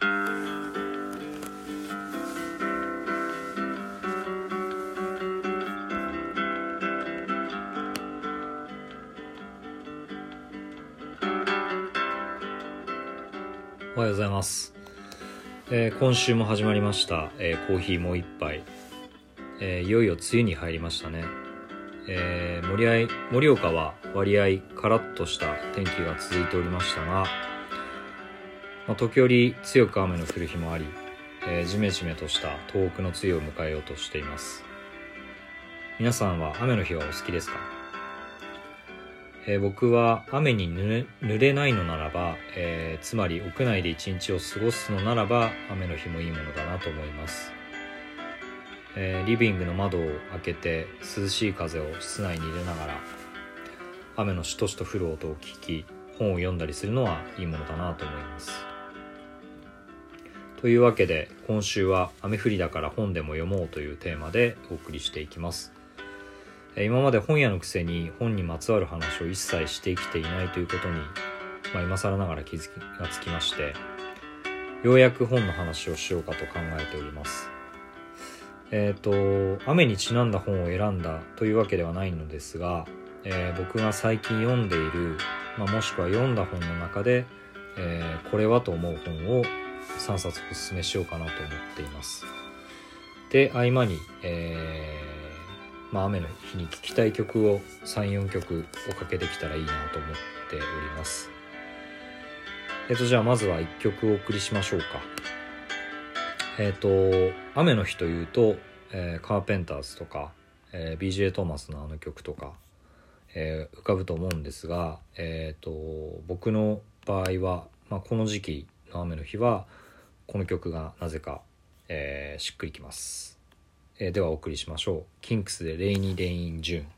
おはようございます、えー今週も始まりました、えーコーヒーもう一杯、えーいよいよ梅雨に入りましたね、えー盛り合い盛岡は割合カラッとした天気が続いておりましたが、まあ、時折強く雨の降る日もあり、えー、ジメジメとした東北の梅雨を迎えようとしています。皆さんは雨の日はお好きですか？えー僕は雨に濡れないのならば、えーつまり屋内で一日を過ごすのならば雨の日もいいものだなと思います、えリビングの窓を開けて涼しい風を室内に入れながら雨のしとしと降る音を聞き本を読んだりするのはいいものだなと思います。というわけで今週は雨降りだから本でも読もうというテーマでお送りしていきます。今まで本屋のくせに本にまつわる話を一切してきていないということに、まあ、今更ながら気づきがつきましてようやく本の話をしようかと考えております。えっ、と雨にちなんだ本を選んだというわけではないのですが、えー僕が最近読んでいる、まあ、もしくは読んだ本の中で、えーこれはと思う本を3冊おすすめしようかなと思っています。で合間に、えーまあ、雨の日に聴きたい曲を34曲おかけできたらいいなと思っております。えっとじゃあまずは1曲お送りしましょうか。えっと雨の日というと、えカーペンターズとか、え BJ トーマスのあの曲とか、えー浮かぶと思うんですがえっと僕の場合は、まあ、この時期の雨の日はこの曲がなぜか、えーしっくりきますえーではお送りしましょう。キンクスでレイニー・レイン・ジューン。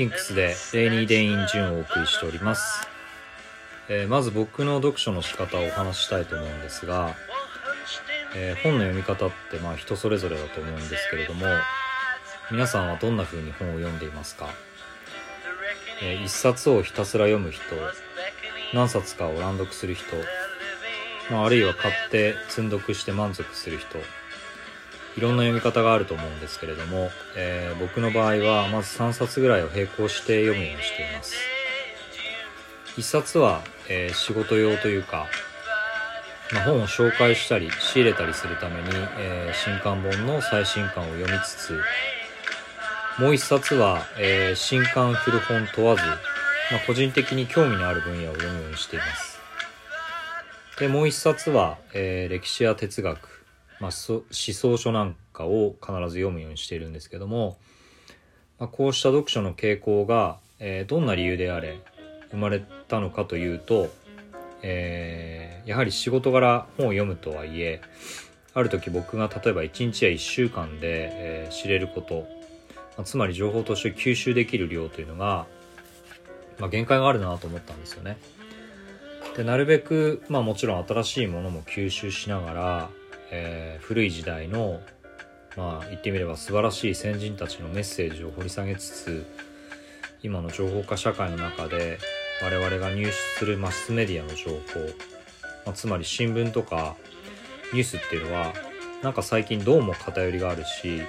キンクスでレイニー・デイン・ジュンをお送りしております。えーまず僕の読書の仕方をお話ししたいと思うんですが、えー本の読み方ってまあ人それぞれだと思うんですけれども、皆さんはどんな風に本を読んでいますか、えー一冊をひたすら読む人、何冊かを乱読する人、まあ、あるいは買って積ん読して満足する人いろんな読み方があると思うんですけれども、えー僕の場合はまず3冊ぐらいを並行して読むようにしています。1冊は、えー仕事用というか、まあ、本を紹介したり仕入れたりするために、えー新刊本の最新刊を読みつつもう一冊は、えー新刊古本問わず、まあ、個人的に興味のある分野を読むようにしています。でもう一冊は、えー歴史や哲学、まあ、思想書なんかを必ず読むようにしているんですけども、まあ、こうした読書の傾向が、えーどんな理由であれ生まれたのかというと、えーやはり仕事柄本を読むとはいえある時僕が例えば1日や1週間で、えー知れること、まあつまり情報として吸収できる量というのが、まあ、限界があるなと思ったんですよね。でなるべく、まあ、もちろん新しいものも吸収しながら、えー古い時代のまあ言ってみれば素晴らしい先人たちのメッセージを掘り下げつつ今の情報化社会の中で我々が入手するマスメディアの情報、まあ、つまり新聞とかニュースっていうのはなんか最近どうも偏りがあるし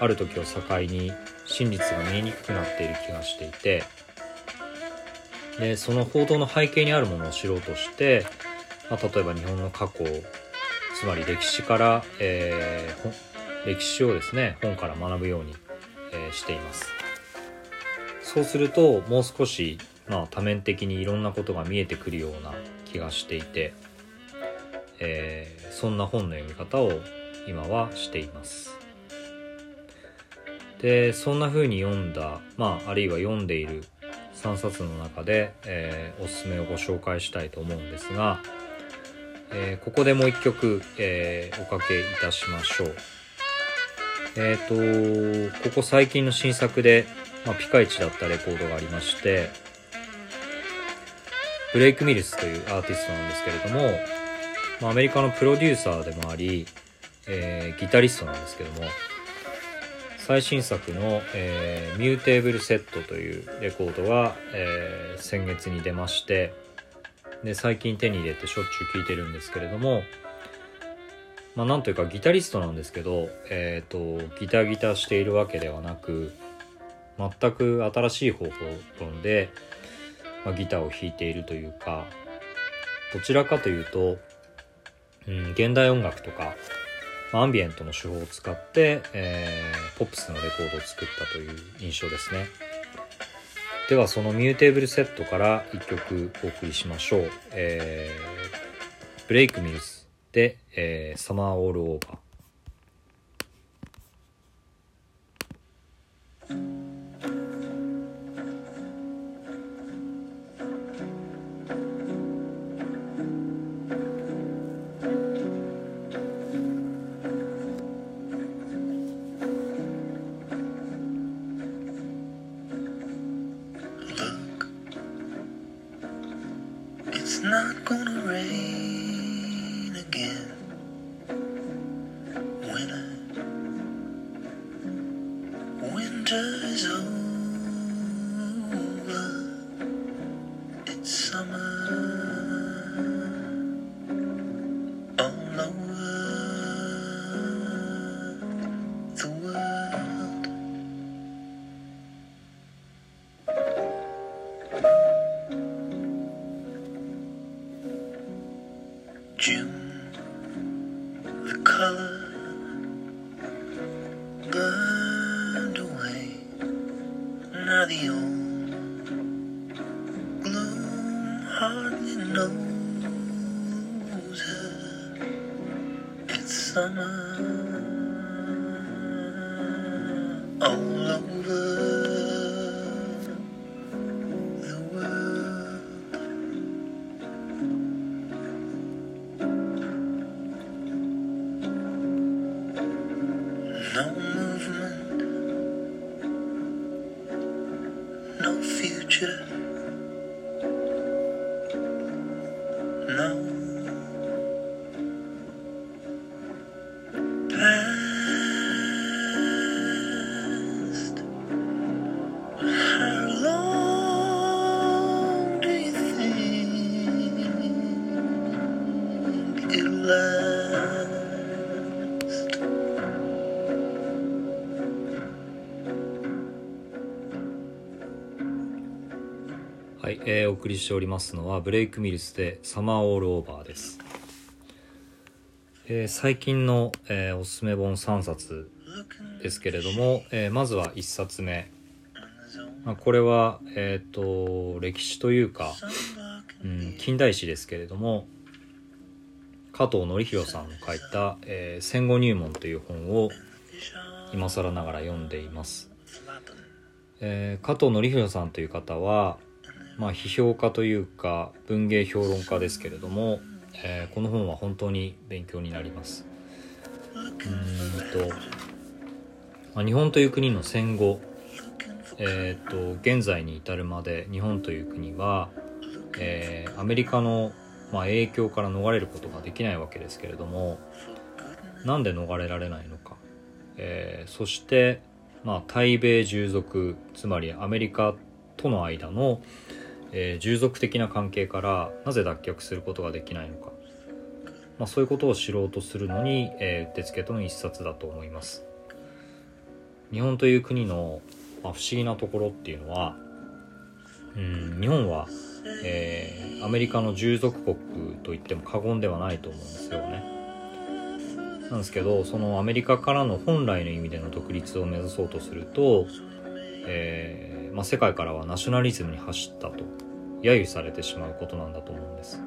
ある時を境に真実が見えにくくなっている気がしていてでその報道の背景にあるものを知ろうとして、まあ、例えば日本の過去つまり歴史から、えー歴史をですね本から学ぶように、えーしています。そうするともう少し、まあ、多面的にいろんなことが見えてくるような気がしていて、えーそんな本の読み方を今はしています。でそんな風に読んだ、まあ、あるいは読んでいる3冊の中で、えーおすすめをご紹介したいと思うんですが、えーここでもう一曲、えーおかけいたしましょう。えっ、とここ最近の新作で、まあ、ピカイチだったレコードがありましてブレイク・ミルスというアーティストなんですけれども、まあ、アメリカのプロデューサーでもあり、えーギタリストなんですけども最新作の、えーミューテーブルセットというレコードが、えー先月に出ましてで最近手に入れてしょっちゅう聴いてるんですけれどもまあなんというかギタリストなんですけど、えっ、とギタギタしているわけではなく全く新しい方法論で、まあ、ギターを弾いているというかどちらかというと、うん、現代音楽とか、まあアンビエントの手法を使って、えーポップスのレコードを作ったという印象ですね。ではそのミューテーブルセットから1曲お送りしましょう、えーブレイクミルスで、えーサマーオールオーバー。Gonna rain June, the color burned away. Now the old gloom hardly knows her. It's summer no 送りしておりますのはブレイクミルスでサマーオールオーバーです、えー最近の、えーおすすめ本3冊ですけれども、えーまずは1冊目、まあ、これは、えっと歴史というか、うん、近代史ですけれども加藤紀弘さんの書いた、えー戦後入門」という本を今更ながら読んでいます、えー加藤紀弘さんという方は、まあ、批評家というか文芸評論家ですけれども、えーこの本は本当に勉強になります。うんと、まあ、日本という国の戦後えー、と現在に至るまで日本という国は、えーアメリカの、まあ、影響から逃れることができないわけですけれどもなんで逃れられないのか、えーそして、まあ、対米従属つまりアメリカとの間の、えー従属的な関係からなぜ脱却することができないのか、まあ、そういうことを知ろうとするのに、えー、うってつけとの一冊だと思います。日本という国の、まあ、不思議なところっていうのはうん日本は、えーアメリカの従属国と言っても過言ではないと思うんですよね。なんですけどそのアメリカからの本来の意味での独立を目指そうとすると、えーまあ、世界からはナショナリズムに走ったと揶揄されてしまうことなんだと思うんです。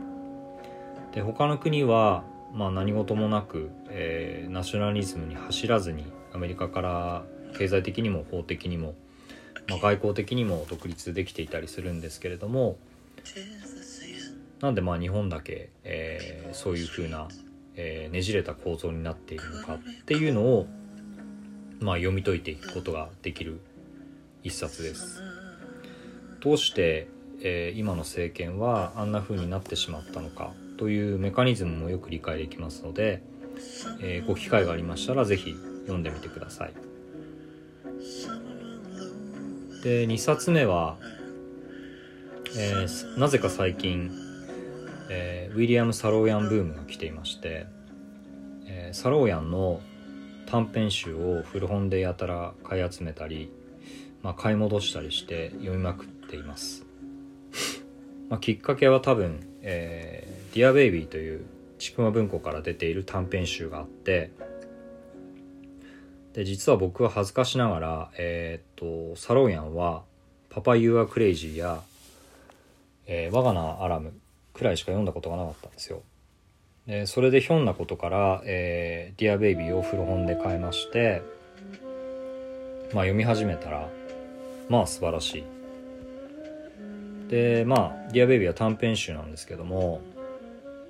で他の国は、まあ、何事もなく、えーナショナリズムに走らずにアメリカから経済的にも法的にも、まあ、外交的にも独立できていたりするんですけれどもなんでまあ日本だけ、えーそういうふうな、えーねじれた構造になっているのかっていうのを、まあ、読み解いていくことができる一冊です。どうして、えー今の政権はあんな風になってしまったのかというメカニズムもよく理解できますので、えーご機会がありましたらぜひ読んでみてください。で2冊目は、えーなぜか最近、えーウィリアム・サローヤンブームが来ていまして、えーサローヤンの短編集を古本でやたら買い集めたり、まあ、買い戻したりして読みまくっています、まあ、きっかけは多分「えー、ディアベイビーというちくま文庫から出ている短編集があってで実は僕は恥ずかしながら、えーっとサローヤンは「パパ・ユー・ア・クレイジー」や「えー、我が名アラム」くらいしか読んだことがなかったんですよ。でそれでひょんなことから「えー、ディア・ベイビー」を古本で買いましてまあ読み始めたらまあ素晴らしい。でまあ「ディア・ベイビー」は短編集なんですけども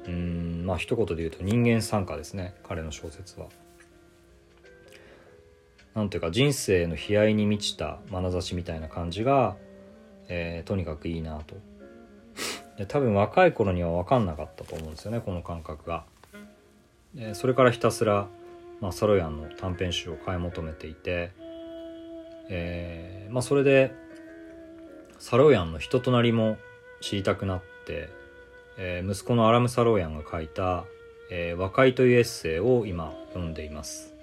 うんまあ一言で言うと人間賛歌ですね彼の小説は。なんていうか人生の悲哀に満ちた眼差しみたいな感じが、えーとにかくいいなと。で多分若い頃には分かんなかったと思うんですよねこの感覚が。でそれからひたすら、まあ、サロヤンの短編集を買い求めていて、えーまあ、それでサロヤンの人となりも知りたくなって、えー息子のアラム・サロヤンが書いた「えー和解」というエッセイを今読んでいます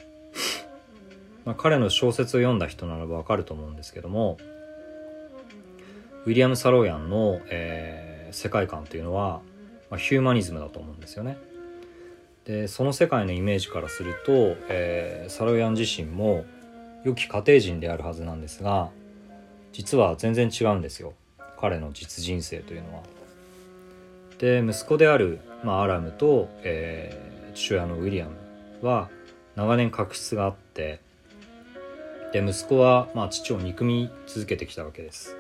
まあ、彼の小説を読んだ人ならばわかると思うんですけどもウィリアム・サローヤンの、えー世界観というのは、まあ、ヒューマニズムだと思うんですよね。でその世界のイメージからすると、えーサローヤン自身も良き家庭人であるはずなんですが実は全然違うんですよ彼の実人生というのは。で息子である、まあ、アラムと、えー父親のウィリアムは長年確執があってで息子は、まあ、父を憎み続けてきたわけです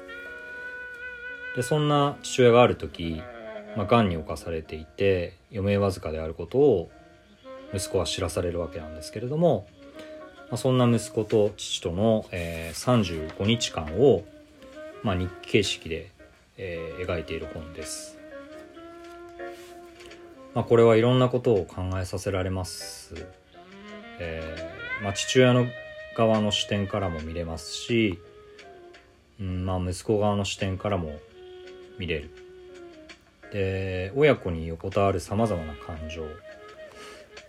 でそんな父親がある時、まあ、癌に侵されていて余命わずかであることを息子は知らされるわけなんですけれども、まあ、そんな息子と父との、えー35日間を、まあ、日記形式で、えー描いている本です、まあ、これはいろんなことを考えさせられます、えーまあ、父親の側の視点からも見れますし、うんまあ、息子側の視点からも見れる。で親子に横たわるさまざまな感情、ま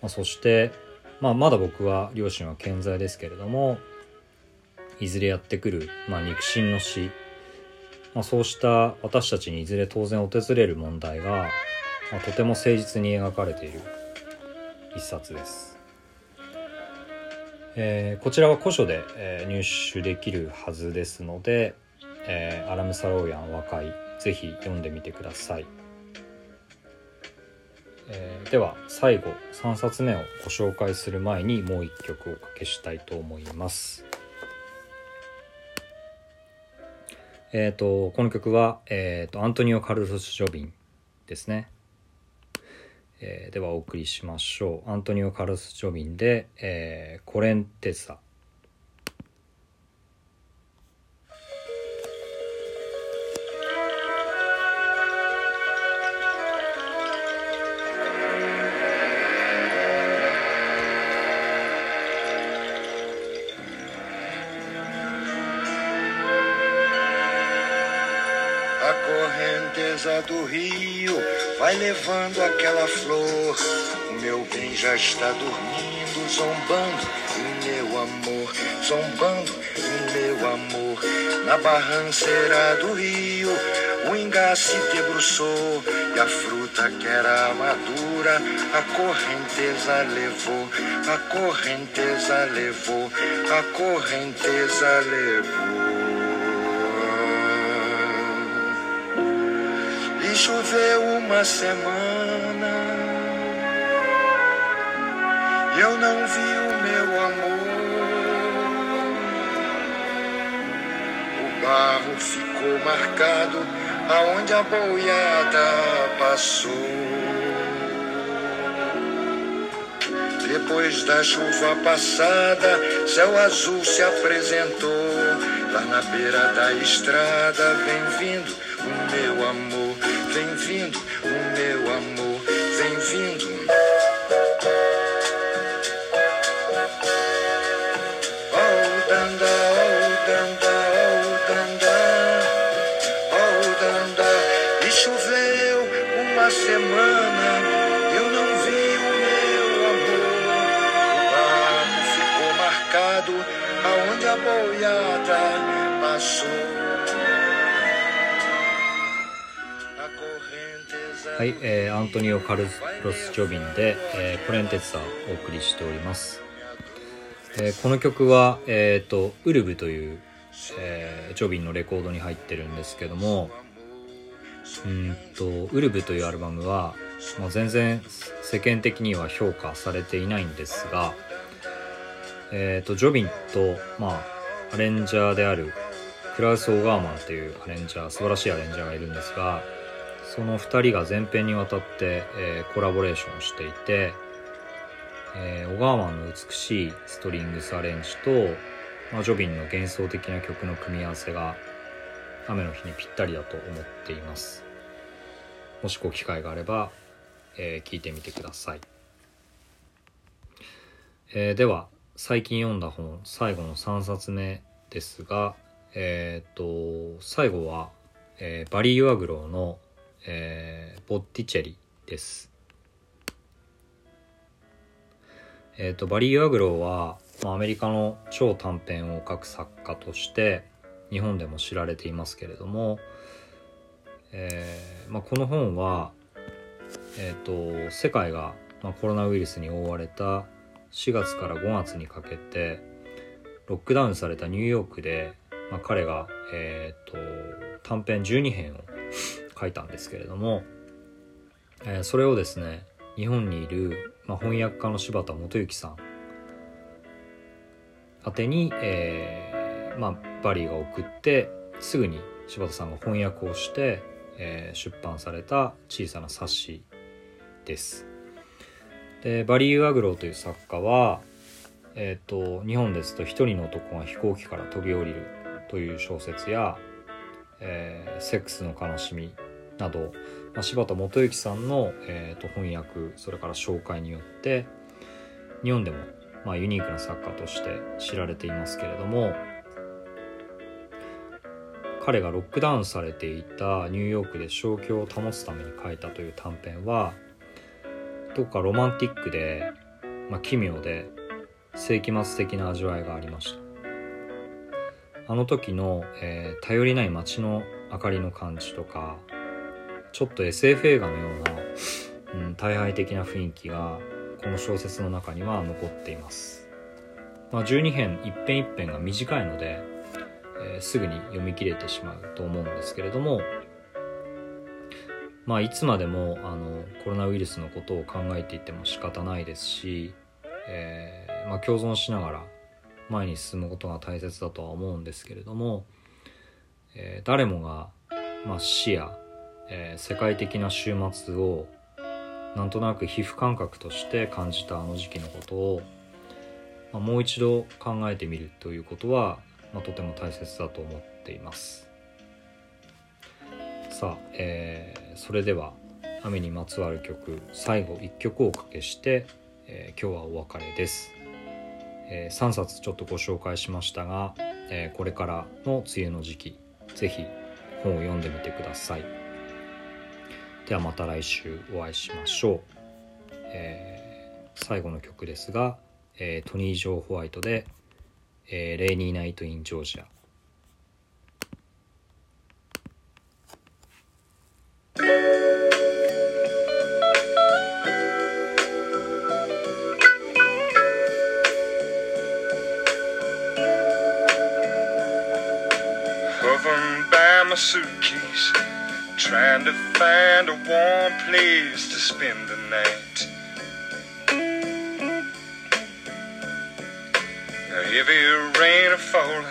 あ、そして、まあ、まだ僕は両親は健在ですけれどもいずれやってくる、まあ、肉親の死、まあ、そうした私たちにいずれ当然訪れる問題が、まあ、とても誠実に描かれている一冊です。えーこちらは古書で、えー入手できるはずですので、えーアラム・サローヤン和解ぜひ読んでみてください、えーでは最後3冊目をご紹介する前にもう一曲おかけしたいと思います。えっ、とこの曲は、えー、とアントニオ・カルロス・ジョビンですね。えーではお送りしましょう。アントニオ・カルロス・ジョビンで、えーコレンテッサ「do rio vai levando aquela flor. O meu bem já está dormindo, zombando em meu amor, zombando em meu amor. Na barranceira do rio, o ingá se debruçou e a fruta que era madura, a correnteza levou, a correnteza levou, a correnteza levou. Choveu uma semana. E eu não vi o meu amor. O barro ficou marcado Aonde a boiada passou. Depois da chuva passada, céu azul se apresentou. Lá na beira da estrada, vem vindo o meu amor, vem vindo o meu amor, vem vindo. Oh, danda, oh, danda, oh, danda, oh, danda. E choveu uma semana, eu não vi o meu amor. O barco ficou marcado aonde a boiada passou. はい、えーアントニオ・カルロス・ジョビンで、えーコレンテツァをお送りしております、えーこの曲は、えー、とウルブという、えージョビンのレコードに入ってるんですけどもうんとウルブというアルバムは、まあ、全然世間的には評価されていないんですが、えー、とジョビンと、まあ、アレンジャーであるクラウス・オガーマンというアレンジャー素晴らしいアレンジャーがいるんですがその2人が全編にわたって、えーコラボレーションしていて、えーオガーマンの美しいストリングスアレンジと、まあ、ジョビンの幻想的な曲の組み合わせが雨の日にぴったりだと思っています。もしご機会があれば、えー聞いてみてください、えーでは最近読んだ本最後の3冊目ですがえっ、と最後は、えーバリー・ユアグローの、えーボッティチェリです。えー、とバリー・ユアグローは、まあ、アメリカの超短編を書く作家として日本でも知られていますけれども、えーまあ、この本は、えー、と世界が、まあ、コロナウイルスに覆われた4月から5月にかけてロックダウンされたニューヨークで、まあ、彼が、えー、と短編12編を書いたんですけれども、えーそれをですね日本にいる、まあ、翻訳家の柴田元幸さん宛てに、えーまあ、バリーが送ってすぐに柴田さんが翻訳をして、えー出版された小さな冊子です。でバリー・ユアグローという作家は、えー、と日本ですと一人の男が飛行機から飛び降りるという小説や「えーセックスの悲しみ」など、まあ、柴田元幸さんの、えーと翻訳それから紹介によって日本でも、まあ、ユニークな作家として知られていますけれども彼がロックダウンされていたニューヨークで正気を保つために書いたという短編はどこかロマンティックで、まあ、奇妙で世紀末的な味わいがありました。あの時の、えー頼りない街の明かりの感じとかちょっと SF 映画のような、うん、大敗的な雰囲気がこの小説の中には残っています。まあ、12編一編一編が短いので、えーすぐに読み切れてしまうと思うんですけれども、まあ、いつまでもあのコロナウイルスのことを考えていても仕方ないですし、えーまあ、共存しながら前に進むことが大切だとは思うんですけれども、えー誰もが、まあ、死や、えー世界的な終末をなんとなく皮膚感覚として感じたあの時期のことを、まあ、もう一度考えてみるということは、まあ、とても大切だと思っています。さあ、えーそれでは雨にまつわる曲最後1曲をおかけして、えー今日はお別れです、え3冊ちょっとご紹介しましたが、えーこれからの梅雨の時期ぜひ本を読んでみてください。ではまた来週お会いしましょう、えー最後の曲ですが、えートニー・ジョー・ホワイトで「えーレイニー・ナイト・イン・ジョージア」Hovering by my suitcase, trying to find a warm place to spend the night. A heavy rain is falling.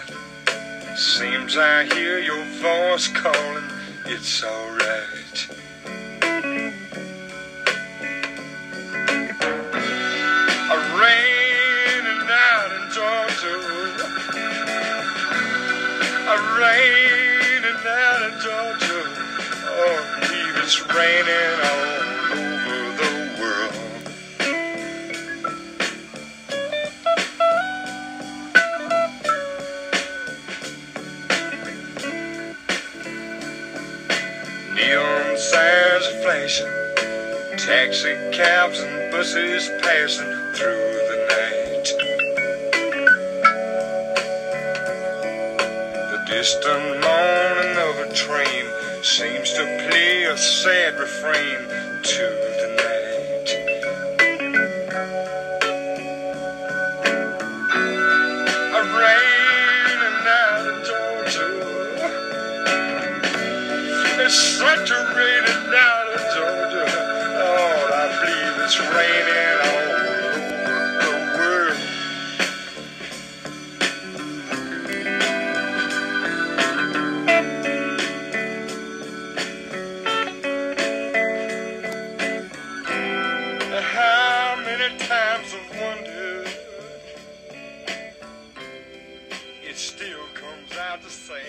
Seems I hear your voice calling. It's alright. It's raining all over the world. Neon signs are flashing, taxi cabs and buses passing through the night. The distant moaning of a train seems to play a sad refrain to the night. A rainy night in Georgia. It's such a rainy night in Georgia. Lord, I believe it's raining